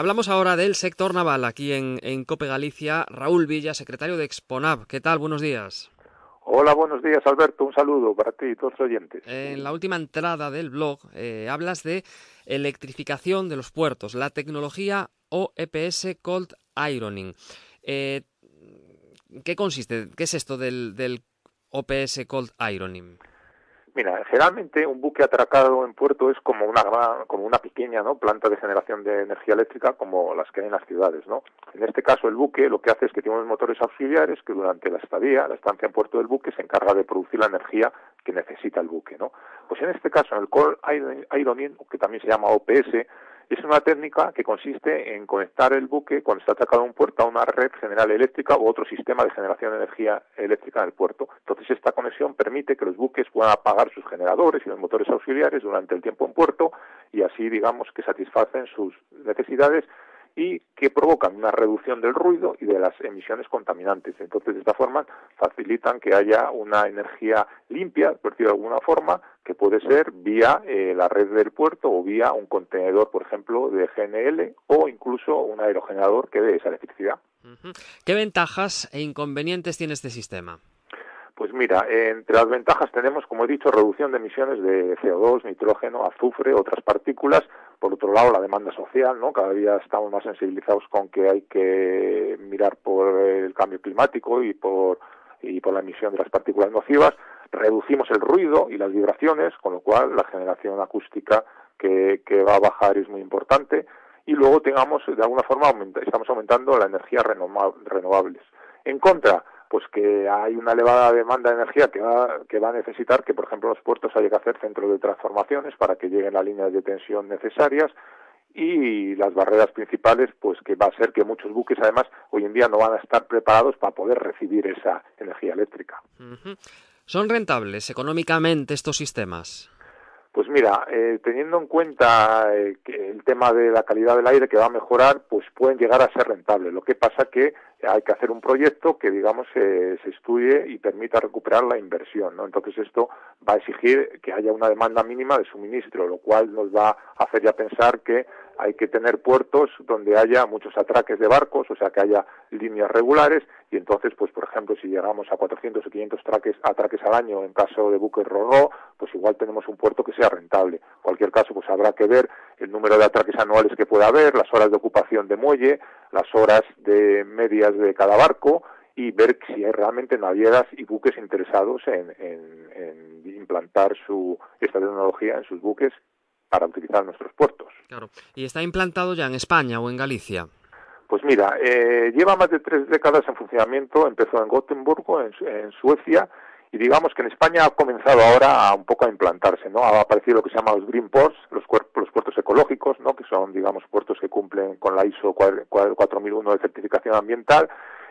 Hablamos ahora del sector naval aquí en, en Cope Galicia. Raúl Villa, secretario de Exponav. ¿Qué tal? Buenos días. Hola, buenos días Alberto, un saludo para ti y todos los oyentes. En la última entrada del blog eh, hablas de electrificación de los puertos, la tecnología OEPS Cold Ironing. Eh, ¿Qué consiste? ¿Qué es esto del, del OPS Cold Ironing? Mira, generalmente un buque atracado en puerto es como una como una pequeña ¿no? planta de generación de energía eléctrica como las que hay en las ciudades, ¿no? En este caso el buque lo que hace es que tiene unos motores auxiliares que durante la estadía, la estancia en puerto del buque se encarga de producir la energía que necesita el buque, ¿no? Pues en este caso en el cold ironing, que también se llama OPS, es una técnica que consiste en conectar el buque cuando está atacado un puerto a una red general eléctrica u otro sistema de generación de energía eléctrica en el puerto. Entonces esta conexión permite que los buques puedan apagar sus generadores y los motores auxiliares durante el tiempo en puerto y así digamos que satisfacen sus necesidades y que provocan una reducción del ruido y de las emisiones contaminantes. Entonces, de esta forma, facilitan que haya una energía limpia, por decirlo de alguna forma, que puede ser vía eh, la red del puerto o vía un contenedor, por ejemplo, de GNL o incluso un aerogenerador que dé esa electricidad. ¿Qué ventajas e inconvenientes tiene este sistema? Pues mira, entre las ventajas tenemos, como he dicho, reducción de emisiones de CO2, nitrógeno, azufre, otras partículas. Por otro lado, la demanda social, ¿no? Cada día estamos más sensibilizados con que hay que mirar por el cambio climático y por, y por la emisión de las partículas nocivas. Reducimos el ruido y las vibraciones, con lo cual la generación acústica que, que va a bajar es muy importante. Y luego tengamos, de alguna forma, estamos aumentando la energía renovables. En contra, pues que hay una elevada demanda de energía que va, que va a necesitar que, por ejemplo, los puertos haya que hacer centros de transformaciones para que lleguen las líneas de tensión necesarias y las barreras principales, pues que va a ser que muchos buques, además, hoy en día no van a estar preparados para poder recibir esa energía eléctrica. ¿Son rentables económicamente estos sistemas? Pues mira, eh, teniendo en cuenta eh, que el tema de la calidad del aire que va a mejorar, pues pueden llegar a ser rentables. Lo que pasa que hay que hacer un proyecto que, digamos, se estudie y permita recuperar la inversión, ¿no? Entonces esto va a exigir que haya una demanda mínima de suministro, lo cual nos va a hacer ya pensar que hay que tener puertos donde haya muchos atraques de barcos, o sea, que haya líneas regulares y entonces, pues, por ejemplo, si llegamos a 400 o 500 atraques, al año en caso de buques roró, pues igual tenemos un puerto que sea rentable. En cualquier caso, pues habrá que ver el número de atraques anuales que pueda haber, las horas de ocupación de muelle, las horas de medias de cada barco y ver si hay realmente navieras y buques interesados en, en implantar su, esta tecnología en sus buques para utilizar nuestros puertos. Claro. ¿Y está implantado ya en España o en Galicia? Pues mira, eh, lleva más de tres décadas en funcionamiento, empezó en Gotemburgo, en, en, Suecia, y digamos que en España ha comenzado ahora a un poco a implantarse, ¿no? Ha aparecido lo que se llama los green ports, los, los puertos ecológicos, ¿no? Que son, digamos, puertos que cumplen con la ISO 4001 de certificación ambiental,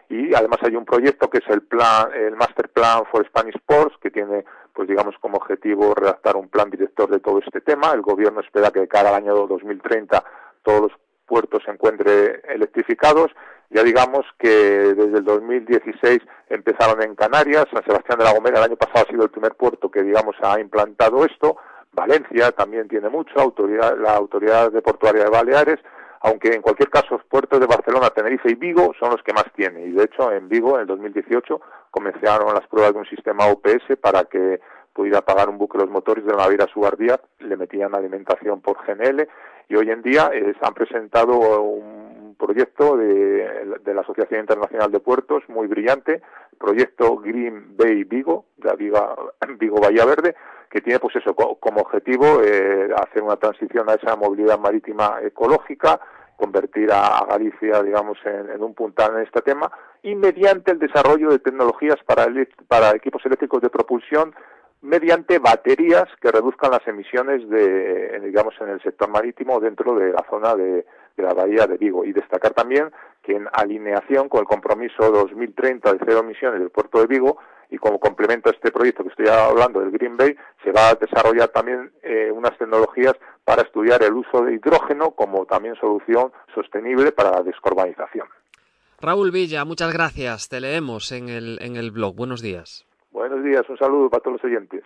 y además hay un proyecto que es el plan, el Master Plan for Spanish Ports, que tiene pues digamos como objetivo redactar un plan director de todo este tema. El gobierno espera que de cara al año 2030 todos los puertos se encuentren electrificados. Ya digamos que desde el 2016 empezaron en Canarias, San Sebastián de la Gomera el año pasado ha sido el primer puerto que digamos ha implantado esto. Valencia también tiene mucho, autoridad, la autoridad de portuaria de Baleares, aunque en cualquier caso los puertos de Barcelona, Tenerife y Vigo son los que más tienen. Y de hecho en Vigo en el 2018 comenzaron las pruebas de un sistema OPS para que pudiera pagar un buque los motores de la naviera Subardía, le metían alimentación por GNL y hoy en día eh, han presentado un proyecto de, de, la Asociación Internacional de Puertos muy brillante, proyecto Green Bay Vigo, de Vigo, Vigo Bahía Verde, que tiene pues eso como objetivo eh, hacer una transición a esa movilidad marítima ecológica, convertir a Galicia, digamos, en, en, un puntal en este tema y mediante el desarrollo de tecnologías para, para equipos eléctricos de propulsión mediante baterías que reduzcan las emisiones de, digamos, en el sector marítimo dentro de la zona de, de la bahía de Vigo. Y destacar también que en alineación con el compromiso 2030 de cero emisiones del puerto de Vigo y como complemento a este proyecto que estoy hablando del Green Bay, se va a desarrollar también eh, unas tecnologías para estudiar el uso de hidrógeno como también solución sostenible para la descarbonización. Raúl Villa, muchas gracias. Te leemos en el, en el blog. Buenos días. Buenos días, un saludo para todos los oyentes.